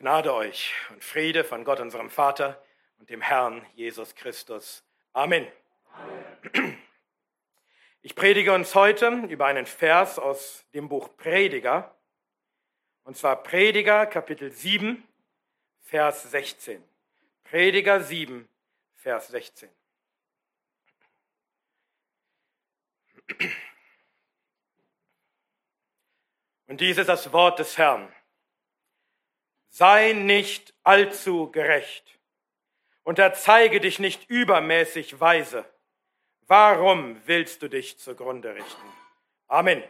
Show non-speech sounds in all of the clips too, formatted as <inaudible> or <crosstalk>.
Gnade euch und Friede von Gott, unserem Vater und dem Herrn Jesus Christus. Amen. Amen. Ich predige uns heute über einen Vers aus dem Buch Prediger, und zwar Prediger Kapitel 7, Vers 16. Prediger 7, Vers 16. Und dies ist das Wort des Herrn sei nicht allzu gerecht und erzeige dich nicht übermäßig weise. Warum willst du dich zugrunde richten? Amen.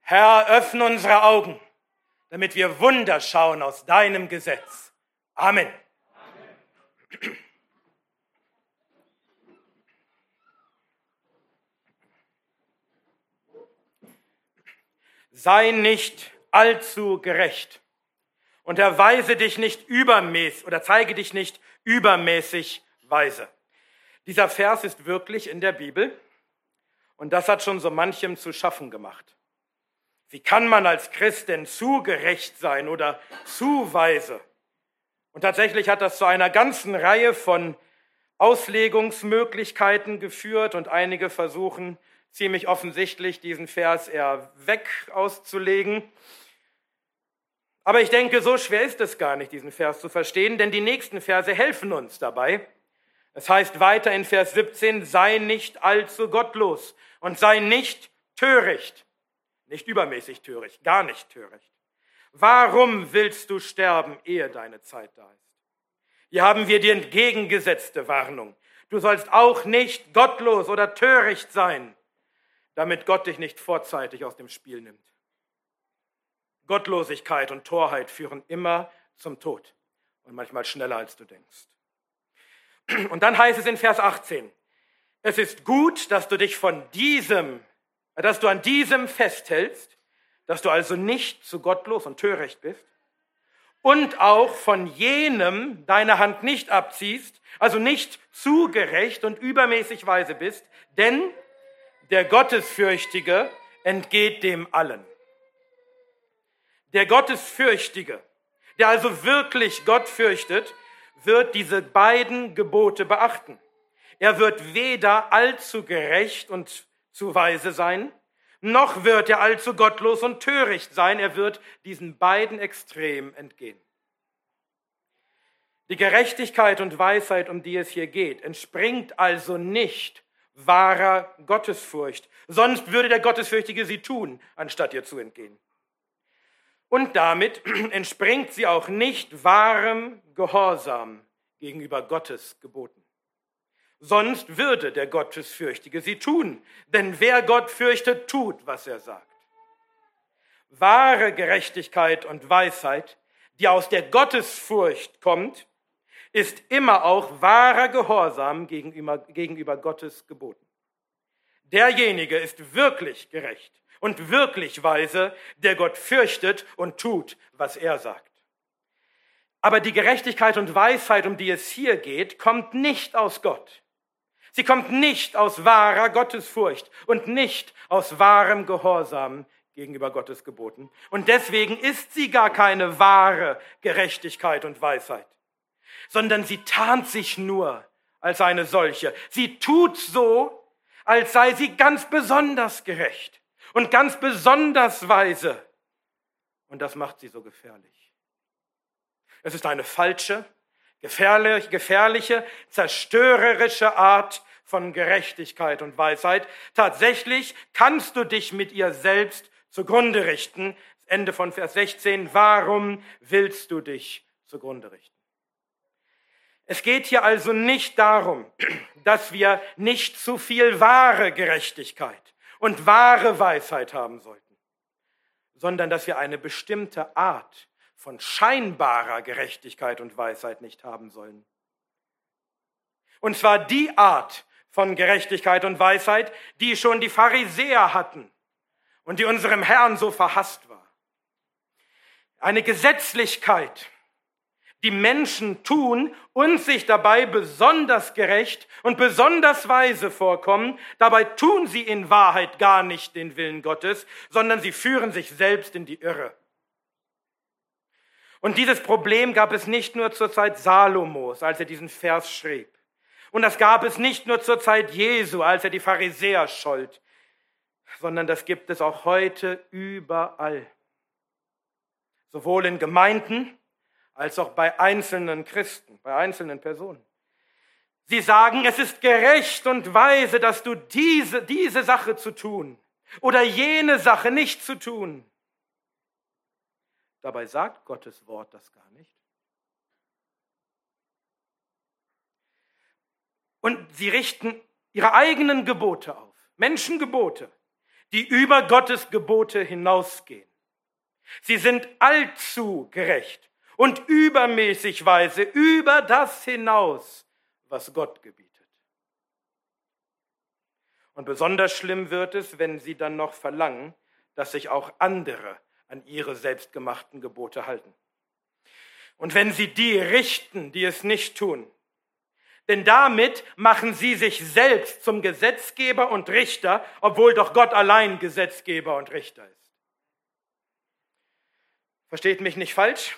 Herr, öffne unsere Augen, damit wir Wunder schauen aus deinem Gesetz. Amen. Amen. Sei nicht allzu gerecht und erweise dich nicht übermäßig oder zeige dich nicht übermäßig weise. Dieser Vers ist wirklich in der Bibel und das hat schon so manchem zu schaffen gemacht. Wie kann man als Christ denn zu gerecht sein oder zu weise? Und tatsächlich hat das zu einer ganzen Reihe von Auslegungsmöglichkeiten geführt und einige versuchen ziemlich offensichtlich diesen Vers eher weg auszulegen. Aber ich denke, so schwer ist es gar nicht, diesen Vers zu verstehen, denn die nächsten Verse helfen uns dabei. Es heißt weiter in Vers 17, sei nicht allzu gottlos und sei nicht töricht, nicht übermäßig töricht, gar nicht töricht. Warum willst du sterben, ehe deine Zeit da ist? Hier haben wir die entgegengesetzte Warnung. Du sollst auch nicht gottlos oder töricht sein, damit Gott dich nicht vorzeitig aus dem Spiel nimmt. Gottlosigkeit und Torheit führen immer zum Tod und manchmal schneller als du denkst. Und dann heißt es in Vers 18, es ist gut, dass du dich von diesem, dass du an diesem festhältst, dass du also nicht zu gottlos und töricht bist und auch von jenem deine Hand nicht abziehst, also nicht zu gerecht und übermäßig weise bist, denn der Gottesfürchtige entgeht dem allen. Der Gottesfürchtige, der also wirklich Gott fürchtet, wird diese beiden Gebote beachten. Er wird weder allzu gerecht und zu weise sein, noch wird er allzu gottlos und töricht sein. Er wird diesen beiden Extremen entgehen. Die Gerechtigkeit und Weisheit, um die es hier geht, entspringt also nicht wahrer Gottesfurcht. Sonst würde der Gottesfürchtige sie tun, anstatt ihr zu entgehen. Und damit <clears throat> entspringt sie auch nicht wahrem Gehorsam gegenüber Gottes Geboten. Sonst würde der Gottesfürchtige sie tun, denn wer Gott fürchtet, tut, was er sagt. Wahre Gerechtigkeit und Weisheit, die aus der Gottesfurcht kommt, ist immer auch wahrer Gehorsam gegenüber, gegenüber Gottes Geboten. Derjenige ist wirklich gerecht, und wirklich weise, der Gott fürchtet und tut, was er sagt. Aber die Gerechtigkeit und Weisheit, um die es hier geht, kommt nicht aus Gott. Sie kommt nicht aus wahrer Gottesfurcht und nicht aus wahrem Gehorsam gegenüber Gottes Geboten. Und deswegen ist sie gar keine wahre Gerechtigkeit und Weisheit, sondern sie tarnt sich nur als eine solche. Sie tut so, als sei sie ganz besonders gerecht und ganz besonders weise. Und das macht sie so gefährlich. Es ist eine falsche, gefährlich, gefährliche, zerstörerische Art von Gerechtigkeit und Weisheit. Tatsächlich kannst du dich mit ihr selbst zugrunde richten. Ende von Vers 16. Warum willst du dich zugrunde richten? Es geht hier also nicht darum, <clears throat> dass wir nicht zu viel wahre Gerechtigkeit und wahre Weisheit haben sollten, sondern dass wir eine bestimmte Art von scheinbarer Gerechtigkeit und Weisheit nicht haben sollen. Und zwar die Art von Gerechtigkeit und Weisheit, die schon die Pharisäer hatten und die unserem Herrn so verhasst war. Eine Gesetzlichkeit, die Menschen tun und sich dabei besonders gerecht und besonders weise vorkommen. Dabei tun sie in Wahrheit gar nicht den Willen Gottes, sondern sie führen sich selbst in die Irre. Und dieses Problem gab es nicht nur zur Zeit Salomos, als er diesen Vers schrieb. Und das gab es nicht nur zur Zeit Jesu, als er die Pharisäer schollt, sondern das gibt es auch heute überall. Sowohl in Gemeinden als auch bei einzelnen Christen, bei einzelnen Personen. Sie sagen, es ist gerecht und weise, dass du diese, diese Sache zu tun oder jene Sache nicht zu tun. Dabei sagt Gottes Wort das gar nicht. Und sie richten ihre eigenen Gebote auf, Menschengebote, die über Gottes Gebote hinausgehen. Sie sind allzu gerecht und übermäßig weise über das hinaus, was Gott gebietet. Und besonders schlimm wird es, wenn sie dann noch verlangen, dass sich auch andere an ihre selbstgemachten Gebote halten. Und wenn sie die richten, die es nicht tun, denn damit machen sie sich selbst zum Gesetzgeber und Richter, obwohl doch Gott allein Gesetzgeber und Richter ist. Versteht mich nicht falsch.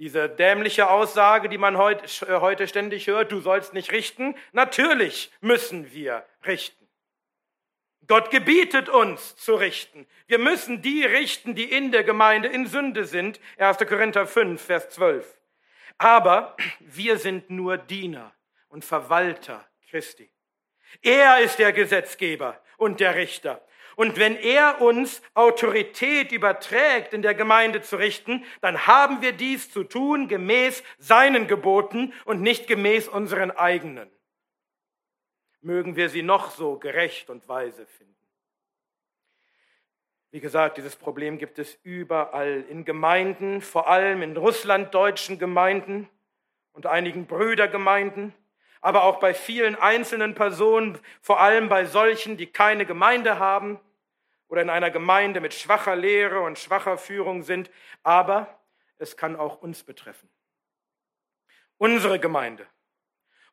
Diese dämliche Aussage, die man heute, äh, heute ständig hört, du sollst nicht richten, natürlich müssen wir richten. Gott gebietet uns zu richten. Wir müssen die richten, die in der Gemeinde in Sünde sind. 1. Korinther 5, Vers 12. Aber wir sind nur Diener und Verwalter Christi. Er ist der Gesetzgeber und der Richter. Und wenn er uns Autorität überträgt, in der Gemeinde zu richten, dann haben wir dies zu tun gemäß seinen Geboten und nicht gemäß unseren eigenen. Mögen wir sie noch so gerecht und weise finden. Wie gesagt, dieses Problem gibt es überall in Gemeinden, vor allem in russlanddeutschen Gemeinden und einigen Brüdergemeinden, aber auch bei vielen einzelnen Personen, vor allem bei solchen, die keine Gemeinde haben oder in einer Gemeinde mit schwacher Lehre und schwacher Führung sind. Aber es kann auch uns betreffen. Unsere Gemeinde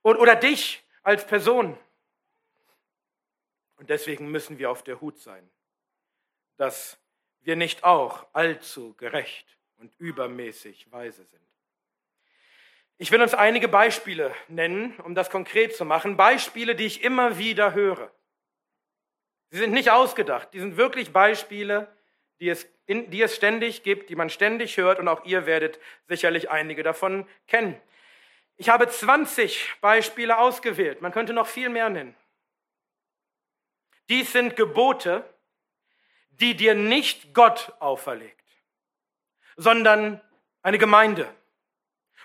oder dich als Person. Und deswegen müssen wir auf der Hut sein dass wir nicht auch allzu gerecht und übermäßig weise sind. Ich will uns einige Beispiele nennen, um das konkret zu machen. Beispiele, die ich immer wieder höre. Sie sind nicht ausgedacht, die sind wirklich Beispiele, die es, in, die es ständig gibt, die man ständig hört und auch ihr werdet sicherlich einige davon kennen. Ich habe 20 Beispiele ausgewählt, man könnte noch viel mehr nennen. Dies sind Gebote, die dir nicht Gott auferlegt, sondern eine Gemeinde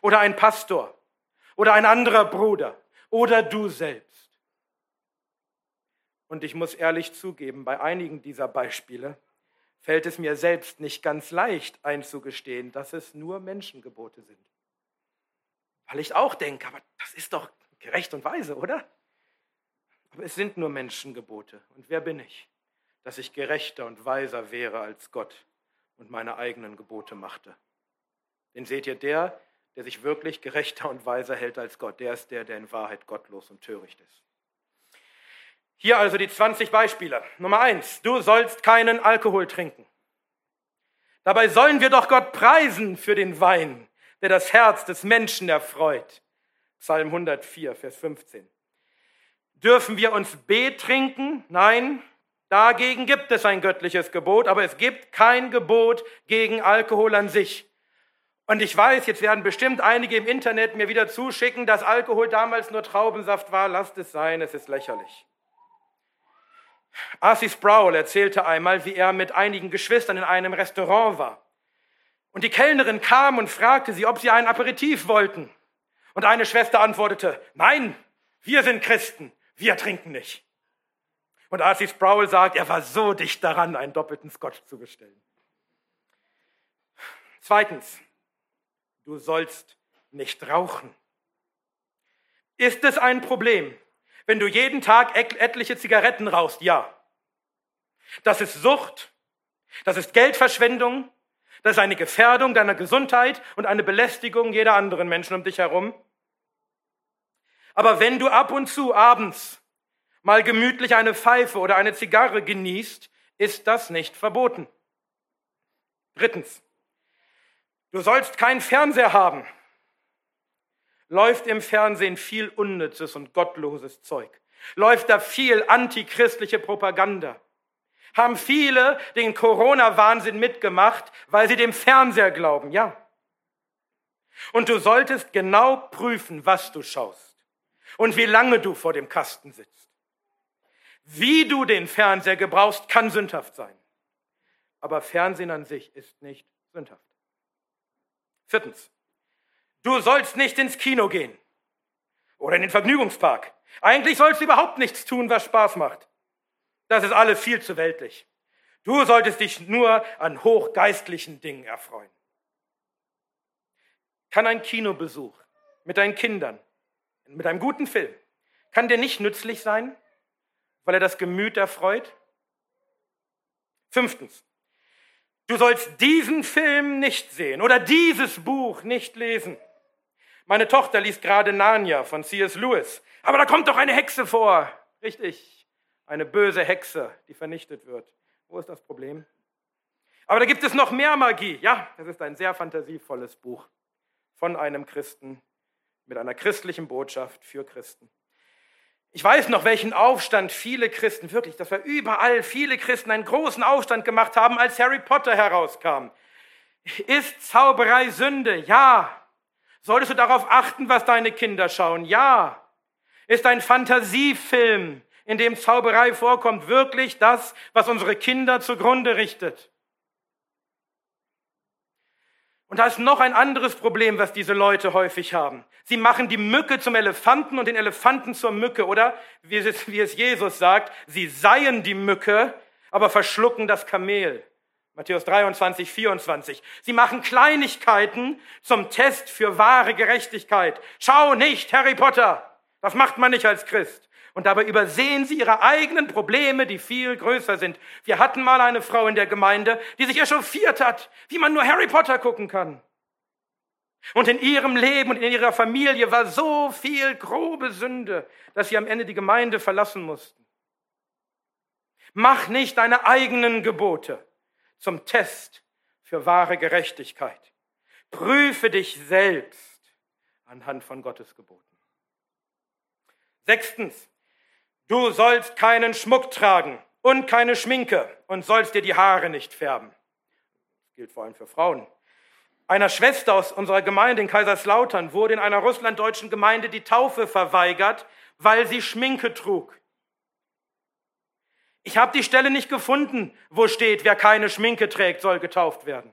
oder ein Pastor oder ein anderer Bruder oder du selbst. Und ich muss ehrlich zugeben, bei einigen dieser Beispiele fällt es mir selbst nicht ganz leicht einzugestehen, dass es nur Menschengebote sind. Weil ich auch denke, aber das ist doch gerecht und weise, oder? Aber es sind nur Menschengebote. Und wer bin ich? dass ich gerechter und weiser wäre als Gott und meine eigenen Gebote machte. Denn seht ihr, der, der sich wirklich gerechter und weiser hält als Gott, der ist der, der in Wahrheit gottlos und töricht ist. Hier also die 20 Beispiele. Nummer eins, du sollst keinen Alkohol trinken. Dabei sollen wir doch Gott preisen für den Wein, der das Herz des Menschen erfreut. Psalm 104, Vers 15. Dürfen wir uns betrinken? Nein, Dagegen gibt es ein göttliches Gebot, aber es gibt kein Gebot gegen Alkohol an sich. Und ich weiß, jetzt werden bestimmt einige im Internet mir wieder zuschicken, dass Alkohol damals nur Traubensaft war. Lasst es sein, es ist lächerlich. Arcee Sproul erzählte einmal, wie er mit einigen Geschwistern in einem Restaurant war. Und die Kellnerin kam und fragte sie, ob sie ein Aperitif wollten. Und eine Schwester antwortete, nein, wir sind Christen, wir trinken nicht. Und R.C. Sproul sagt, er war so dicht daran, einen doppelten Scotch zu bestellen. Zweitens, du sollst nicht rauchen. Ist es ein Problem, wenn du jeden Tag etliche Zigaretten rauchst? Ja. Das ist Sucht, das ist Geldverschwendung, das ist eine Gefährdung deiner Gesundheit und eine Belästigung jeder anderen Menschen um dich herum. Aber wenn du ab und zu abends mal gemütlich eine Pfeife oder eine Zigarre genießt, ist das nicht verboten. Drittens, Du sollst keinen Fernseher haben. Läuft im Fernsehen viel unnützes und gottloses Zeug. Läuft da viel antichristliche Propaganda. Haben viele den Corona-Wahnsinn mitgemacht, weil sie dem Fernseher glauben, ja. Und du solltest genau prüfen, was du schaust und wie lange du vor dem Kasten sitzt. Wie du den Fernseher gebrauchst, kann sündhaft sein. Aber Fernsehen an sich ist nicht sündhaft. Viertens. Du sollst nicht ins Kino gehen oder in den Vergnügungspark. Eigentlich sollst du überhaupt nichts tun, was Spaß macht. Das ist alles viel zu weltlich. Du solltest dich nur an hochgeistlichen Dingen erfreuen. Kann ein Kinobesuch mit deinen Kindern, mit einem guten Film, kann dir nicht nützlich sein, weil er das Gemüt erfreut? Fünftens, du sollst diesen Film nicht sehen oder dieses Buch nicht lesen. Meine Tochter liest gerade Narnia von C.S. Lewis. Aber da kommt doch eine Hexe vor. Richtig, eine böse Hexe, die vernichtet wird. Wo ist das Problem? Aber da gibt es noch mehr Magie. Ja, das ist ein sehr fantasievolles Buch von einem Christen mit einer christlichen Botschaft für Christen. Ich weiß noch, welchen Aufstand viele Christen, wirklich, das war überall, viele Christen einen großen Aufstand gemacht haben, als Harry Potter herauskam. Ist Zauberei Sünde? Ja. Solltest du darauf achten, was deine Kinder schauen? Ja. Ist ein Fantasiefilm, in dem Zauberei vorkommt, wirklich das, was unsere Kinder zugrunde richtet? Und da ist noch ein anderes Problem, was diese Leute häufig haben. Sie machen die Mücke zum Elefanten und den Elefanten zur Mücke, oder wie es, wie es Jesus sagt, sie seien die Mücke, aber verschlucken das Kamel. Matthäus 23, 24. Sie machen Kleinigkeiten zum Test für wahre Gerechtigkeit. Schau nicht, Harry Potter. Das macht man nicht als Christ. Und dabei übersehen sie ihre eigenen Probleme, die viel größer sind. Wir hatten mal eine Frau in der Gemeinde, die sich echauffiert hat, wie man nur Harry Potter gucken kann. Und in ihrem Leben und in ihrer Familie war so viel grobe Sünde, dass sie am Ende die Gemeinde verlassen mussten. Mach nicht deine eigenen Gebote zum Test für wahre Gerechtigkeit. Prüfe dich selbst anhand von Gottes Geboten. Sechstens, Du sollst keinen Schmuck tragen und keine Schminke und sollst dir die Haare nicht färben. Das gilt vor allem für Frauen. Einer Schwester aus unserer Gemeinde in Kaiserslautern wurde in einer russlanddeutschen Gemeinde die Taufe verweigert, weil sie Schminke trug. Ich habe die Stelle nicht gefunden, wo steht, wer keine Schminke trägt, soll getauft werden.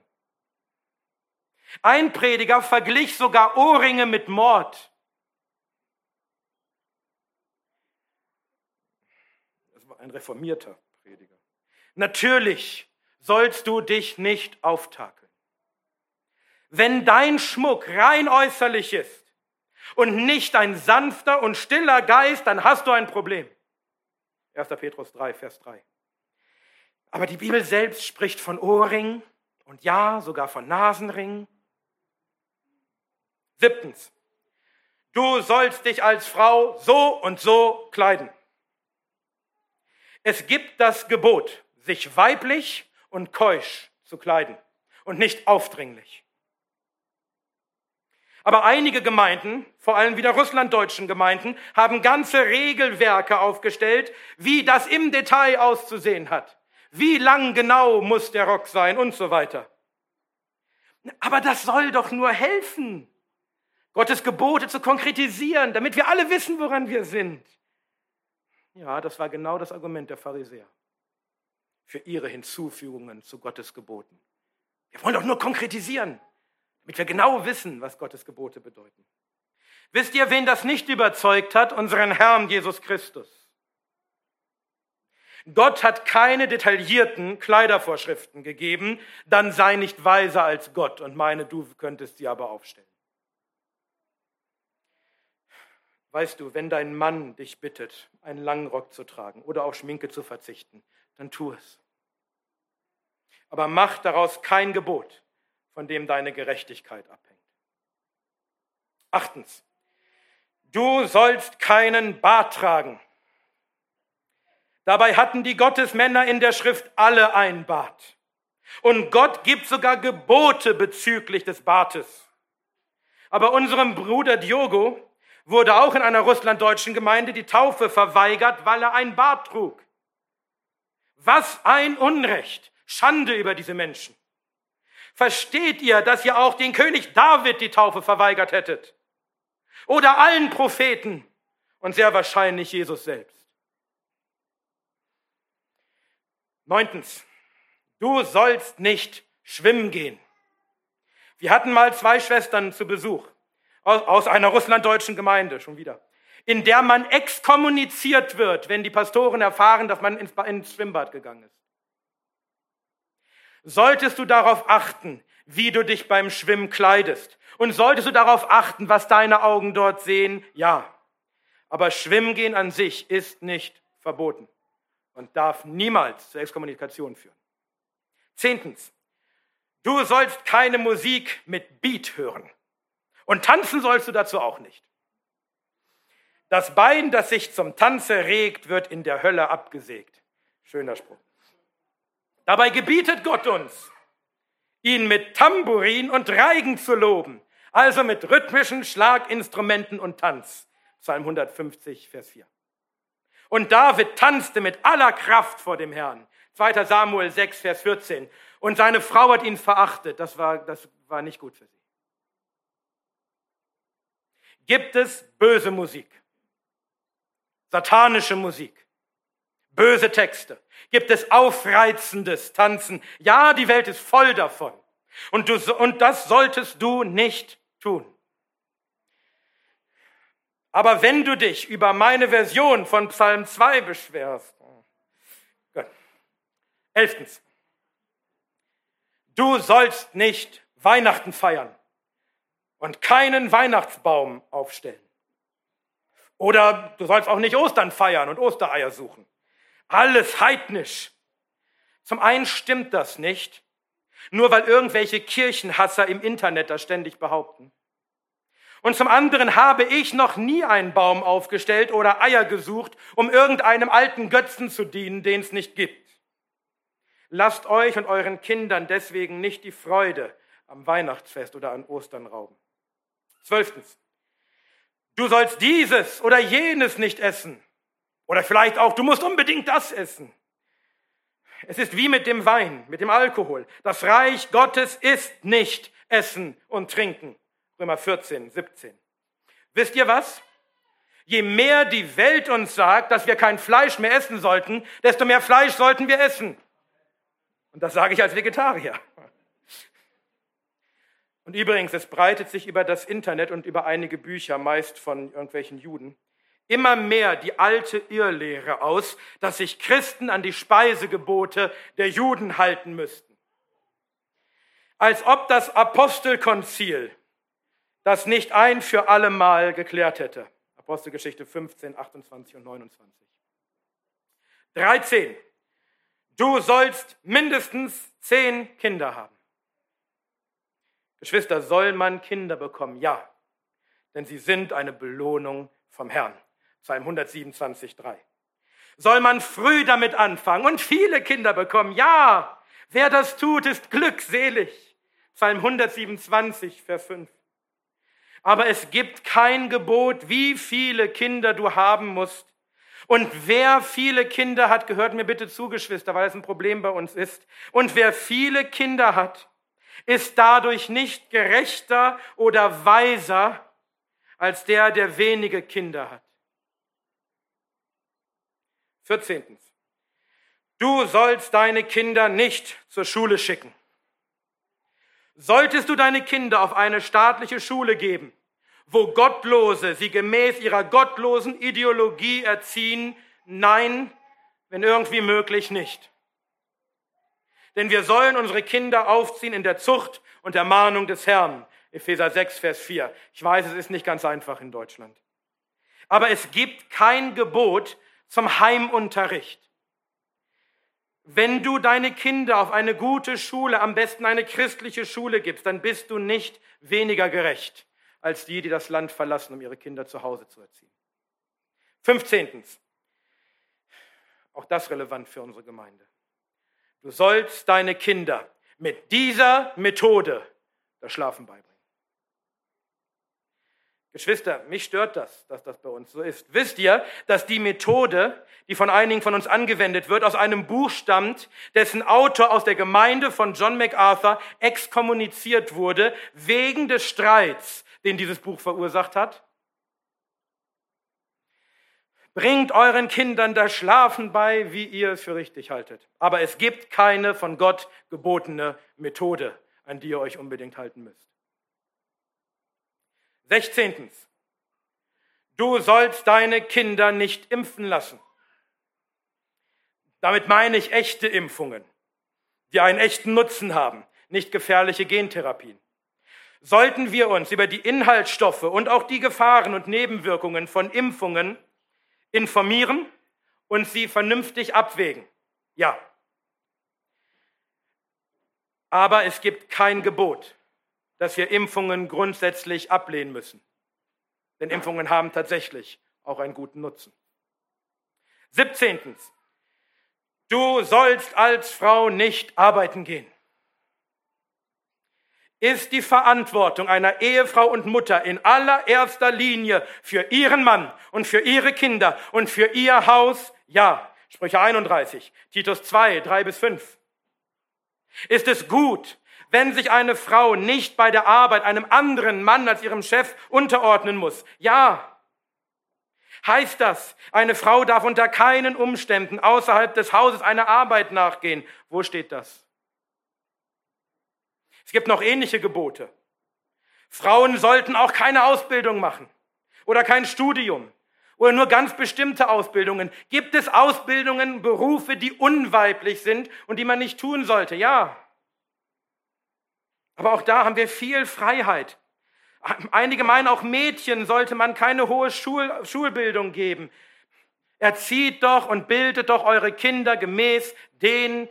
Ein Prediger verglich sogar Ohrringe mit Mord. ein reformierter Prediger. Natürlich sollst du dich nicht auftakeln. Wenn dein Schmuck rein äußerlich ist und nicht ein sanfter und stiller Geist, dann hast du ein Problem. 1. Petrus 3, Vers 3. Aber die Bibel selbst spricht von Ohrringen und ja, sogar von Nasenringen. Siebtens, du sollst dich als Frau so und so kleiden. Es gibt das Gebot, sich weiblich und keusch zu kleiden und nicht aufdringlich. Aber einige Gemeinden, vor allem wieder russlanddeutschen Gemeinden, haben ganze Regelwerke aufgestellt, wie das im Detail auszusehen hat. Wie lang genau muss der Rock sein und so weiter. Aber das soll doch nur helfen, Gottes Gebote zu konkretisieren, damit wir alle wissen, woran wir sind. Ja, das war genau das Argument der Pharisäer für ihre Hinzufügungen zu Gottes Geboten. Wir wollen doch nur konkretisieren, damit wir genau wissen, was Gottes Gebote bedeuten. Wisst ihr, wen das nicht überzeugt hat? Unseren Herrn Jesus Christus. Gott hat keine detaillierten Kleidervorschriften gegeben, dann sei nicht weiser als Gott und meine, du könntest sie aber aufstellen. Weißt du, wenn dein Mann dich bittet, einen langen Rock zu tragen oder auf Schminke zu verzichten, dann tu es. Aber mach daraus kein Gebot, von dem deine Gerechtigkeit abhängt. Achtens, du sollst keinen Bart tragen. Dabei hatten die Gottesmänner in der Schrift alle ein Bart. Und Gott gibt sogar Gebote bezüglich des Bartes. Aber unserem Bruder Diogo wurde auch in einer russlanddeutschen Gemeinde die Taufe verweigert, weil er ein Bart trug. Was ein Unrecht. Schande über diese Menschen. Versteht ihr, dass ihr auch den König David die Taufe verweigert hättet? Oder allen Propheten und sehr wahrscheinlich Jesus selbst. Neuntens, du sollst nicht schwimmen gehen. Wir hatten mal zwei Schwestern zu Besuch aus einer russlanddeutschen Gemeinde, schon wieder, in der man exkommuniziert wird, wenn die Pastoren erfahren, dass man ins, Schwimmbad gegangen ist. Solltest du darauf achten, wie du dich beim Schwimmen kleidest. Und solltest du darauf achten, was deine Augen dort sehen? Ja. Aber Schwimmen gehen an sich ist nicht verboten und darf niemals zur Exkommunikation führen. Zehntens. Du sollst keine Musik mit Beat hören. Und tanzen sollst du dazu auch nicht. Das Bein, das sich zum Tanze regt, wird in der Hölle abgesägt. Schöner Spruch. Dabei gebietet Gott uns, ihn mit Tambourin und Reigen zu loben, also mit rhythmischen Schlaginstrumenten und Tanz. Psalm 150, Vers 4. Und David tanzte mit aller Kraft vor dem Herrn. 2. Samuel 6, Vers 14. Und seine Frau hat ihn verachtet. Das war, das war nicht gut für sie. Gibt es böse Musik? Satanische Musik? Böse Texte? Gibt es aufreizendes Tanzen? Ja, die Welt ist voll davon. Und, du, und das solltest du nicht tun. Aber wenn du dich über meine Version von Psalm 2 beschwerst, gut. elftens, du sollst nicht Weihnachten feiern und keinen Weihnachtsbaum aufstellen. Oder du sollst auch nicht Ostern feiern und Ostereier suchen. Alles heidnisch. Zum einen stimmt das nicht, nur weil irgendwelche Kirchenhasser im Internet das ständig behaupten. Und zum anderen habe ich noch nie einen Baum aufgestellt oder Eier gesucht, um irgendeinem alten Götzen zu dienen, den es nicht gibt. Lasst euch und euren Kindern deswegen nicht die Freude am Weihnachtsfest oder an Ostern rauben. Zwölftens. Du sollst dieses oder jenes nicht essen. Oder vielleicht auch, du musst unbedingt das essen. Es ist wie mit dem Wein, mit dem Alkohol. Das Reich Gottes ist nicht Essen und Trinken. Römer 14, 17. Wisst ihr was? Je mehr die Welt uns sagt, dass wir kein Fleisch mehr essen sollten, desto mehr Fleisch sollten wir essen. Und das sage ich als Vegetarier. Und übrigens, es breitet sich über das Internet und über einige Bücher, meist von irgendwelchen Juden, immer mehr die alte Irrlehre aus, dass sich Christen an die Speisegebote der Juden halten müssten. Als ob das Apostelkonzil das nicht ein für alle Mal geklärt hätte. Apostelgeschichte 15, 28 und 29. 13. Du sollst mindestens zehn Kinder haben. Geschwister, soll man Kinder bekommen? Ja, denn sie sind eine Belohnung vom Herrn. Psalm 127, 3. Soll man früh damit anfangen und viele Kinder bekommen? Ja, wer das tut, ist glückselig. Psalm 127, Vers 5. Aber es gibt kein Gebot, wie viele Kinder du haben musst. Und wer viele Kinder hat, gehört mir bitte zu, Geschwister, weil es ein Problem bei uns ist. Und wer viele Kinder hat, ist dadurch nicht gerechter oder weiser als der, der wenige Kinder hat. 14. Du sollst deine Kinder nicht zur Schule schicken. Solltest du deine Kinder auf eine staatliche Schule geben, wo Gottlose sie gemäß ihrer gottlosen Ideologie erziehen? Nein, wenn irgendwie möglich nicht. Denn wir sollen unsere Kinder aufziehen in der Zucht und der Mahnung des Herrn. Epheser 6, Vers 4. Ich weiß, es ist nicht ganz einfach in Deutschland. Aber es gibt kein Gebot zum Heimunterricht. Wenn du deine Kinder auf eine gute Schule, am besten eine christliche Schule gibst, dann bist du nicht weniger gerecht als die, die das Land verlassen, um ihre Kinder zu Hause zu erziehen. 15. Auch das relevant für unsere Gemeinde. Du sollst deine Kinder mit dieser Methode das Schlafen beibringen. Geschwister, mich stört das, dass das bei uns so ist. Wisst ihr, dass die Methode, die von einigen von uns angewendet wird, aus einem Buch stammt, dessen Autor aus der Gemeinde von John MacArthur exkommuniziert wurde, wegen des Streits, den dieses Buch verursacht hat? Bringt euren Kindern das Schlafen bei, wie ihr es für richtig haltet. Aber es gibt keine von Gott gebotene Methode, an die ihr euch unbedingt halten müsst. Sechzehntens. Du sollst deine Kinder nicht impfen lassen. Damit meine ich echte Impfungen, die einen echten Nutzen haben, nicht gefährliche Gentherapien. Sollten wir uns über die Inhaltsstoffe und auch die Gefahren und Nebenwirkungen von Impfungen informieren und sie vernünftig abwägen? Ja. Aber es gibt kein Gebot, dass wir Impfungen grundsätzlich ablehnen müssen. Denn Impfungen haben tatsächlich auch einen guten Nutzen. 17. Du sollst als Frau nicht arbeiten gehen. Ist die Verantwortung einer Ehefrau und Mutter in allererster Linie für ihren Mann und für ihre Kinder und für ihr Haus? Ja. Sprüche 31, Titus 2, 3 bis 5. Ist es gut, wenn sich eine Frau nicht bei der Arbeit einem anderen Mann als ihrem Chef unterordnen muss. Ja. Heißt das, eine Frau darf unter keinen Umständen außerhalb des Hauses einer Arbeit nachgehen? Wo steht das? Es gibt noch ähnliche Gebote. Frauen sollten auch keine Ausbildung machen oder kein Studium oder nur ganz bestimmte Ausbildungen. Gibt es Ausbildungen, Berufe, die unweiblich sind und die man nicht tun sollte? Ja. Aber auch da haben wir viel Freiheit. Einige meinen, auch Mädchen sollte man keine hohe Schul Schulbildung geben. Erzieht doch und bildet doch eure Kinder gemäß den,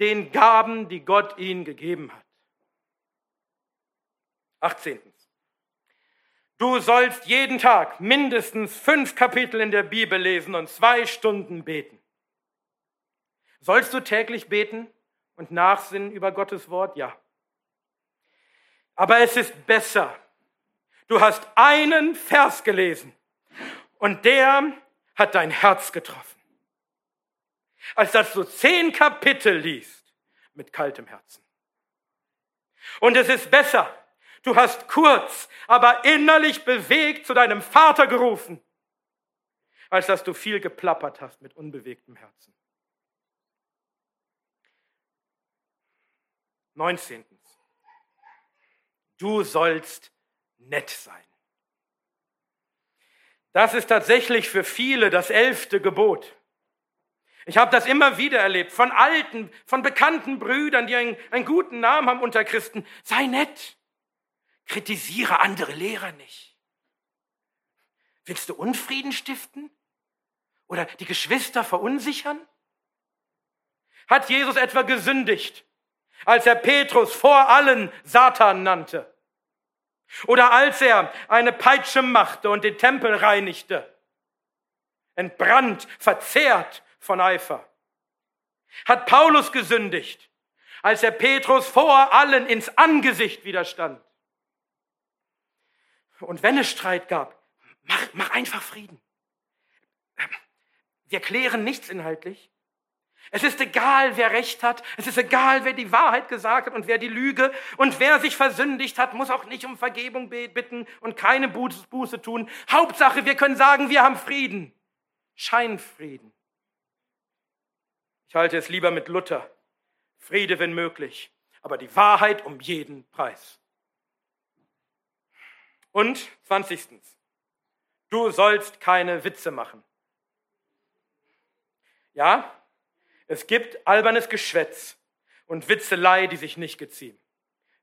den Gaben, die Gott ihnen gegeben hat. 18. Du sollst jeden Tag mindestens fünf Kapitel in der Bibel lesen und zwei Stunden beten. Sollst du täglich beten und nachsinnen über Gottes Wort? Ja. Aber es ist besser. Du hast einen Vers gelesen und der hat dein Herz getroffen, als dass du zehn Kapitel liest mit kaltem Herzen. Und es ist besser, du hast kurz, aber innerlich bewegt zu deinem Vater gerufen, als dass du viel geplappert hast mit unbewegtem Herzen. 19 du sollst nett sein. Das ist tatsächlich für viele das elfte Gebot. Ich habe das immer wieder erlebt von alten, von bekannten Brüdern, die einen, einen guten Namen haben unter Christen. Sei nett. Kritisiere andere Lehrer nicht. Willst du Unfrieden stiften? Oder die Geschwister verunsichern? Hat Jesus etwa gesündigt? als er Petrus vor allen Satan nannte. Oder als er eine Peitsche machte und den Tempel reinigte. Entbrannt, verzehrt von Eifer. Hat Paulus gesündigt, als er Petrus vor allen ins Angesicht widerstand. Und wenn es Streit gab, mach, mach einfach Frieden. Wir klären nichts inhaltlich, es ist egal, wer Recht hat. Es ist egal, wer die Wahrheit gesagt hat und wer die Lüge. Und wer sich versündigt hat, muss auch nicht um Vergebung bitten und keine Buße tun. Hauptsache, wir können sagen, wir haben Frieden. Scheinfrieden. Ich halte es lieber mit Luther. Friede, wenn möglich, aber die Wahrheit um jeden Preis. Und zwanzigstens, du sollst keine Witze machen. Ja, es gibt albernes Geschwätz und Witzelei, die sich nicht geziehen.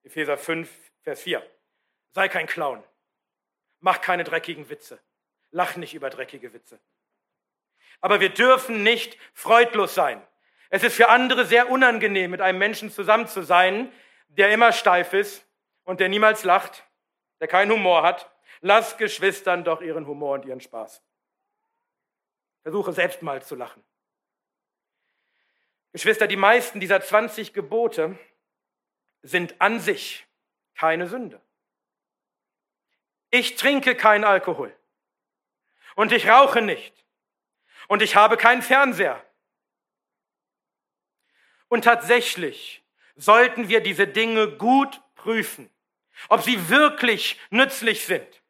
Epheser 5, Vers 4. Sei kein Clown. Mach keine dreckigen Witze. Lach nicht über dreckige Witze. Aber wir dürfen nicht freudlos sein. Es ist für andere sehr unangenehm, mit einem Menschen zusammen zu sein, der immer steif ist und der niemals lacht, der keinen Humor hat. Lass Geschwistern doch ihren Humor und ihren Spaß. Versuche selbst mal zu lachen. Geschwister, die meisten dieser 20 Gebote sind an sich keine Sünde. Ich trinke keinen Alkohol und ich rauche nicht und ich habe keinen Fernseher. Und tatsächlich sollten wir diese Dinge gut prüfen, ob sie wirklich nützlich sind.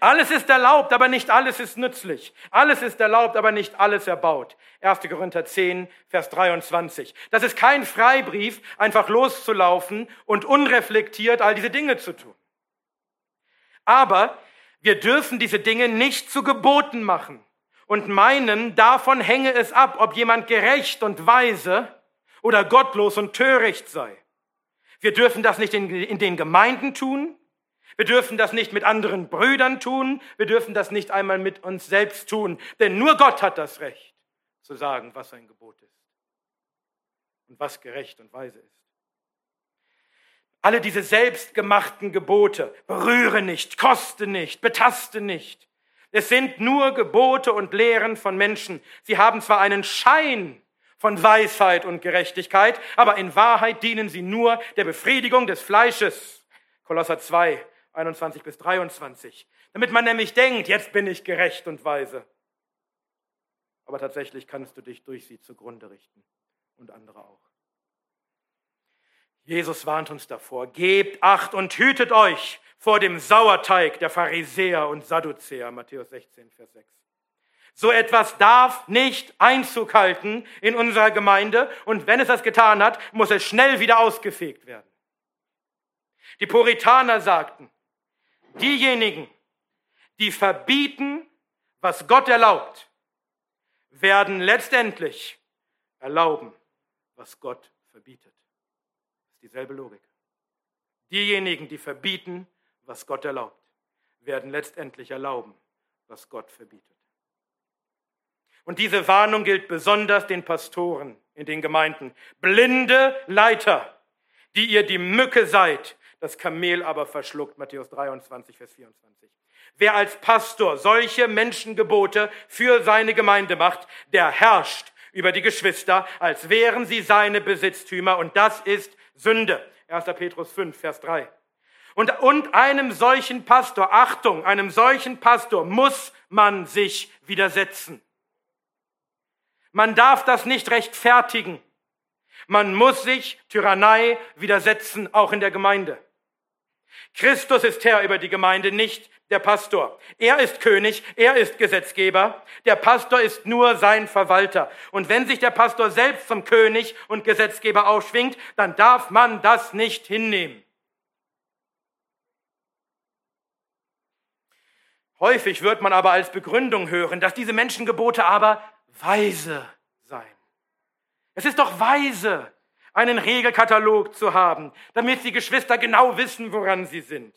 Alles ist erlaubt, aber nicht alles ist nützlich. Alles ist erlaubt, aber nicht alles erbaut. 1. Korinther 10, Vers 23. Das ist kein Freibrief, einfach loszulaufen und unreflektiert all diese Dinge zu tun. Aber wir dürfen diese Dinge nicht zu Geboten machen und meinen, davon hänge es ab, ob jemand gerecht und weise oder gottlos und töricht sei. Wir dürfen das nicht in, den Gemeinden tun. Wir dürfen das nicht mit anderen Brüdern tun. Wir dürfen das nicht einmal mit uns selbst tun. Denn nur Gott hat das Recht zu sagen, was ein Gebot ist und was gerecht und weise ist. Alle diese selbstgemachten Gebote, berühre nicht, koste nicht, betaste nicht. Es sind nur Gebote und Lehren von Menschen. Sie haben zwar einen Schein von Weisheit und Gerechtigkeit, aber in Wahrheit dienen sie nur der Befriedigung des Fleisches. Kolosser 2, 21 bis 23. Damit man nämlich denkt, jetzt bin ich gerecht und weise. Aber tatsächlich kannst du dich durch sie zugrunde richten und andere auch. Jesus warnt uns davor, gebt acht und hütet euch vor dem Sauerteig der Pharisäer und Sadduzäer, Matthäus 16, Vers 6. So etwas darf nicht Einzug halten in unserer Gemeinde und wenn es das getan hat, muss es schnell wieder ausgefegt werden. Die Puritaner sagten, diejenigen, die verbieten, was Gott erlaubt, werden letztendlich erlauben, was Gott verbietet. Das ist dieselbe Logik. Diejenigen, die verbieten, was Gott erlaubt, werden letztendlich erlauben, was Gott verbietet. Und diese Warnung gilt besonders den Pastoren in den Gemeinden. Blinde Leiter, die ihr die Mücke seid, das Kamel aber verschluckt. Matthäus 23, Vers 24. Wer als Pastor solche Menschengebote für seine Gemeinde macht, der herrscht über die Geschwister, als wären sie seine Besitztümer. Und das ist Sünde. 1. Petrus 5, Vers 3. Und, und einem solchen Pastor, Achtung, einem solchen Pastor muss man sich widersetzen. Man darf das nicht rechtfertigen. Man muss sich Tyrannei widersetzen, auch in der Gemeinde. Christus ist Herr über die Gemeinde, nicht der Pastor. Er ist König, er ist Gesetzgeber, der Pastor ist nur sein Verwalter. Und wenn sich der Pastor selbst zum König und Gesetzgeber aufschwingt, dann darf man das nicht hinnehmen. Häufig wird man aber als Begründung hören, dass diese Menschengebote aber weise sein. Es ist doch weise, einen Regelkatalog zu haben, damit die Geschwister genau wissen, woran sie sind.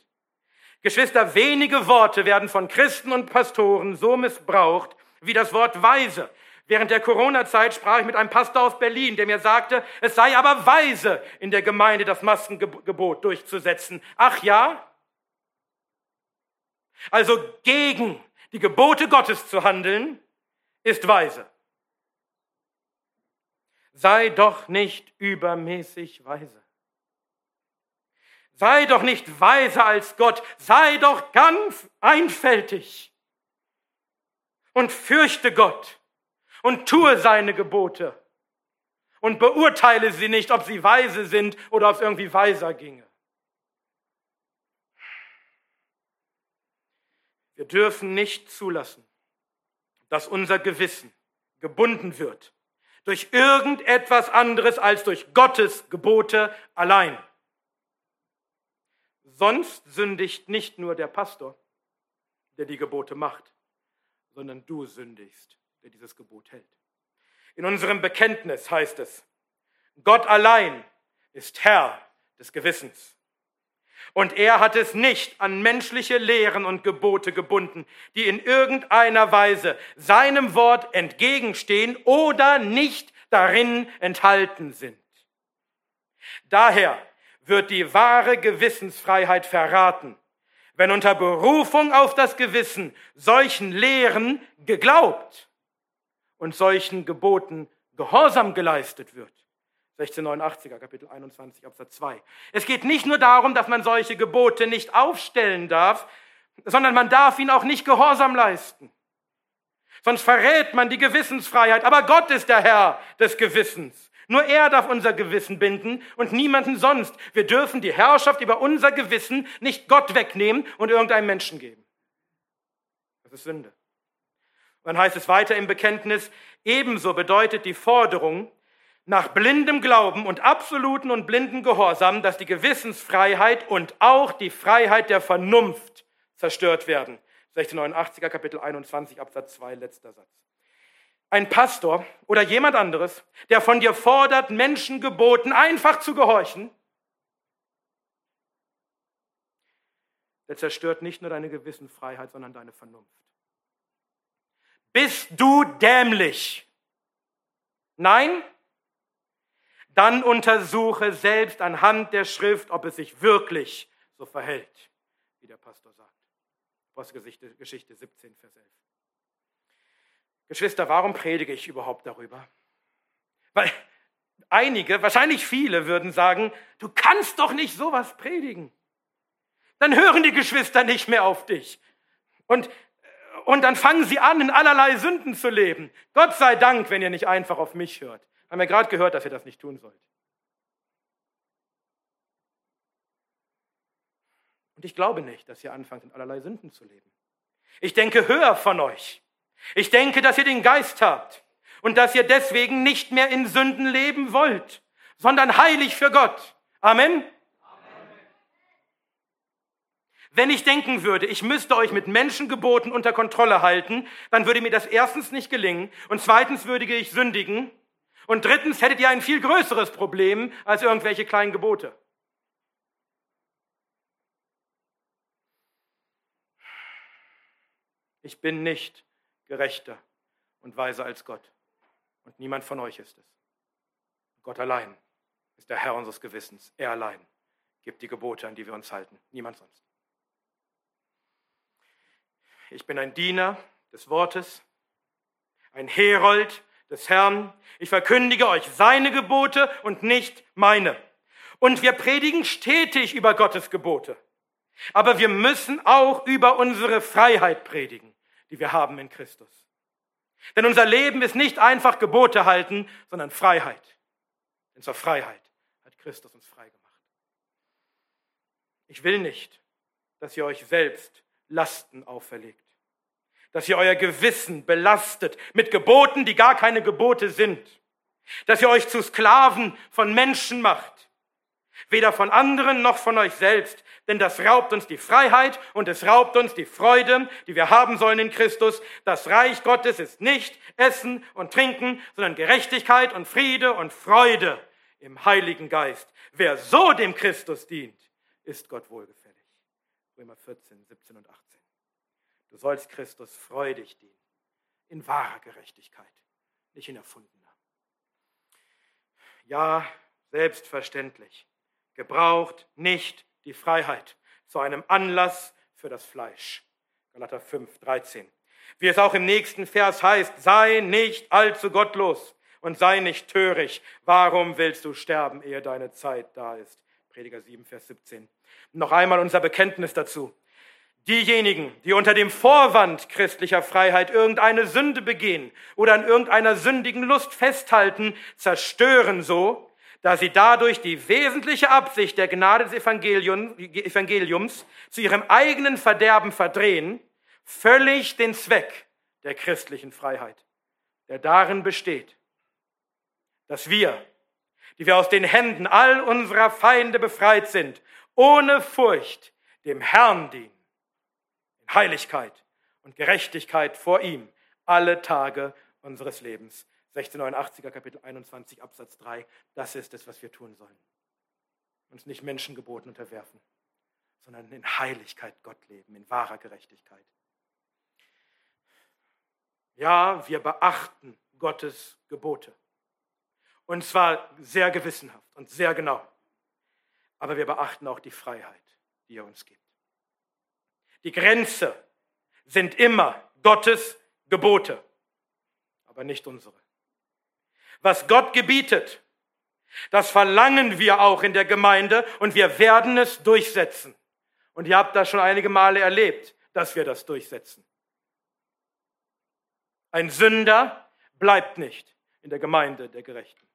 Geschwister, wenige Worte werden von Christen und Pastoren so missbraucht wie das Wort weise. Während der Corona-Zeit sprach ich mit einem Pastor aus Berlin, der mir sagte, es sei aber weise, in der Gemeinde das Maskengebot durchzusetzen. Ach ja? Also gegen die Gebote Gottes zu handeln, ist weise. Sei doch nicht übermäßig weise. Sei doch nicht weiser als Gott, sei doch ganz einfältig und fürchte Gott und tue seine Gebote und beurteile sie nicht, ob sie weise sind oder ob es irgendwie weiser ginge. Wir dürfen nicht zulassen, dass unser Gewissen gebunden wird durch irgendetwas anderes als durch Gottes Gebote allein. Sonst sündigt nicht nur der Pastor, der die Gebote macht, sondern du sündigst, der dieses Gebot hält. In unserem Bekenntnis heißt es, Gott allein ist Herr des Gewissens. Und er hat es nicht an menschliche Lehren und Gebote gebunden, die in irgendeiner Weise seinem Wort entgegenstehen oder nicht darin enthalten sind. Daher wird die wahre Gewissensfreiheit verraten, wenn unter Berufung auf das Gewissen solchen Lehren geglaubt und solchen Geboten Gehorsam geleistet wird, 1689er, Kapitel 21, Absatz 2. Es geht nicht nur darum, dass man solche Gebote nicht aufstellen darf, sondern man darf ihnen auch nicht Gehorsam leisten. Sonst verrät man die Gewissensfreiheit. Aber Gott ist der Herr des Gewissens. Nur er darf unser Gewissen binden und niemanden sonst. Wir dürfen die Herrschaft über unser Gewissen nicht Gott wegnehmen und irgendeinem Menschen geben. Das ist Sünde. Und dann heißt es weiter im Bekenntnis, ebenso bedeutet die Forderung nach blindem Glauben und absoluten und blinden Gehorsam, dass die Gewissensfreiheit und auch die Freiheit der Vernunft zerstört werden. 1689er Kapitel 21 Absatz 2 letzter Satz ein Pastor oder jemand anderes, der von dir fordert, Menschen geboten, einfach zu gehorchen, der zerstört nicht nur deine Gewissenfreiheit, sondern deine Vernunft. Bist du dämlich? Nein? Dann untersuche selbst anhand der Schrift, ob es sich wirklich so verhält, wie der Pastor sagt. Apostelgeschichte 17, Vers 11. Geschwister, warum predige ich überhaupt darüber? Weil einige, wahrscheinlich viele würden sagen, du kannst doch nicht sowas predigen. Dann hören die Geschwister nicht mehr auf dich. Und, und dann fangen sie an, in allerlei Sünden zu leben. Gott sei Dank, wenn ihr nicht einfach auf mich hört. Haben wir gerade gehört, dass ihr das nicht tun sollt. Und ich glaube nicht, dass ihr anfangt, in allerlei Sünden zu leben. Ich denke höher von euch. Ich denke, dass ihr den Geist habt und dass ihr deswegen nicht mehr in Sünden leben wollt, sondern heilig für Gott. Amen. Wenn ich denken würde, ich müsste euch mit Menschengeboten unter Kontrolle halten, dann würde mir das erstens nicht gelingen und zweitens würde ich sündigen und drittens hättet ihr ein viel größeres Problem als irgendwelche kleinen Gebote. Ich bin nicht gerechter und weiser als Gott. Und niemand von euch ist es. Gott allein ist der Herr unseres Gewissens. Er allein gibt die Gebote, an die wir uns halten. Niemand sonst. Ich bin ein Diener des Wortes, ein Herold des Herrn. Ich verkündige euch seine Gebote und nicht meine. Und wir predigen stetig über Gottes Gebote. Aber wir müssen auch über unsere Freiheit predigen die wir haben in Christus. Denn unser Leben ist nicht einfach Gebote halten, sondern Freiheit. Denn zur Freiheit hat Christus uns frei gemacht. Ich will nicht, dass ihr euch selbst Lasten auferlegt, dass ihr euer Gewissen belastet mit Geboten, die gar keine Gebote sind, dass ihr euch zu Sklaven von Menschen macht, weder von anderen noch von euch selbst, denn das raubt uns die Freiheit und es raubt uns die Freude, die wir haben sollen in Christus. Das Reich Gottes ist nicht Essen und Trinken, sondern Gerechtigkeit und Friede und Freude im Heiligen Geist. Wer so dem Christus dient, ist Gott wohlgefällig. Römer 14, 17 und 18. Du sollst Christus freudig dienen, in wahrer Gerechtigkeit, nicht in erfundener. Ja, selbstverständlich gebraucht nicht die Freiheit zu einem Anlass für das Fleisch. Galater 5, 13. Wie es auch im nächsten Vers heißt, sei nicht allzu gottlos und sei nicht töricht. Warum willst du sterben, ehe deine Zeit da ist? Prediger 7, Vers 17. Noch einmal unser Bekenntnis dazu. Diejenigen, die unter dem Vorwand christlicher Freiheit irgendeine Sünde begehen oder an irgendeiner sündigen Lust festhalten, zerstören so da sie dadurch die wesentliche Absicht der Gnade des Evangeliums zu ihrem eigenen Verderben verdrehen, völlig den Zweck der christlichen Freiheit, der darin besteht, dass wir, die wir aus den Händen all unserer Feinde befreit sind, ohne Furcht dem Herrn dienen, in Heiligkeit und Gerechtigkeit vor ihm alle Tage unseres Lebens. 1689er Kapitel 21 Absatz 3, das ist es, was wir tun sollen. Uns nicht Menschengeboten unterwerfen, sondern in Heiligkeit Gott leben, in wahrer Gerechtigkeit. Ja, wir beachten Gottes Gebote. Und zwar sehr gewissenhaft und sehr genau. Aber wir beachten auch die Freiheit, die er uns gibt. Die Grenze sind immer Gottes Gebote, aber nicht unsere was Gott gebietet, Das verlangen wir auch in der Gemeinde und wir werden es durchsetzen. Und ihr habt das schon einige Male erlebt, dass wir das durchsetzen. Ein Sünder bleibt nicht in der Gemeinde der Gerechten.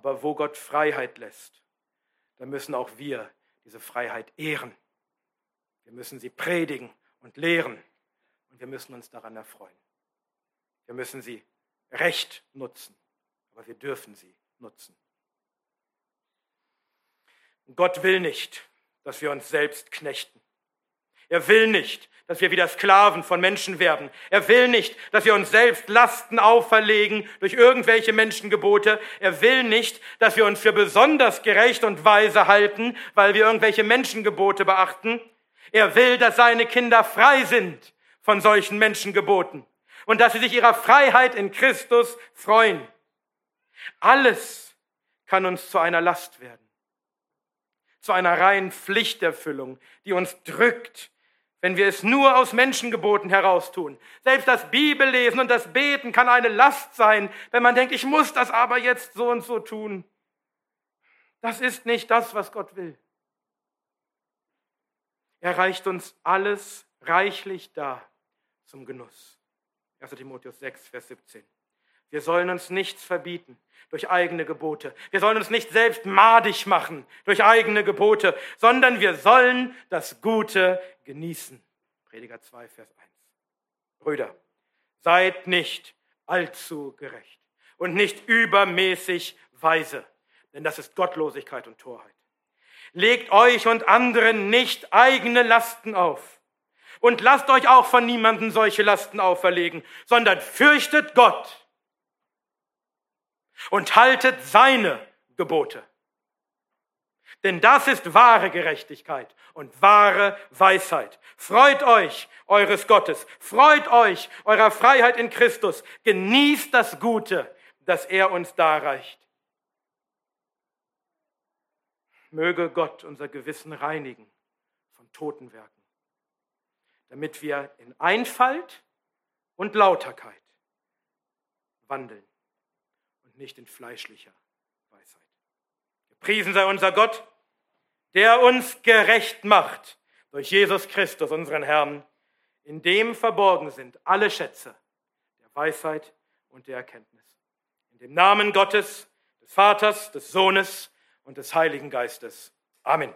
Aber wo Gott Freiheit lässt, da müssen auch wir diese Freiheit ehren. Wir müssen sie predigen und lehren und wir müssen uns daran erfreuen. Wir müssen sie recht nutzen, aber wir dürfen sie nutzen. Gott will nicht, dass wir uns selbst knechten. Er will nicht, dass wir wieder Sklaven von Menschen werden. Er will nicht, dass wir uns selbst Lasten auferlegen durch irgendwelche Menschengebote. Er will nicht, dass wir uns für besonders gerecht und weise halten, weil wir irgendwelche Menschengebote beachten. Er will, dass seine Kinder frei sind von solchen Menschengeboten und dass sie sich ihrer Freiheit in Christus freuen. Alles kann uns zu einer Last werden, zu einer reinen Pflichterfüllung, die uns drückt, wenn wir es nur aus Menschengeboten heraus tun. Selbst das Bibellesen und das Beten kann eine Last sein, wenn man denkt, ich muss das aber jetzt so und so tun. Das ist nicht das, was Gott will. Er reicht uns alles reichlich dar zum Genuss. 1 Timotheus 6, Vers 17. Wir sollen uns nichts verbieten durch eigene Gebote. Wir sollen uns nicht selbst madig machen durch eigene Gebote, sondern wir sollen das Gute genießen. Prediger 2, Vers 1. Brüder, seid nicht allzu gerecht und nicht übermäßig weise, denn das ist Gottlosigkeit und Torheit. Legt euch und anderen nicht eigene Lasten auf und lasst euch auch von niemandem solche Lasten auferlegen, sondern fürchtet Gott und haltet seine Gebote. Denn das ist wahre Gerechtigkeit und wahre Weisheit. Freut euch eures Gottes, freut euch eurer Freiheit in Christus, genießt das Gute, das er uns darreicht. Möge Gott unser Gewissen reinigen von Totenwerken damit wir in Einfalt und Lauterkeit wandeln nicht in fleischlicher Weisheit. Gepriesen sei unser Gott, der uns gerecht macht durch Jesus Christus, unseren Herrn, in dem verborgen sind alle Schätze der Weisheit und der Erkenntnis. In dem Namen Gottes, des Vaters, des Sohnes und des Heiligen Geistes. Amen.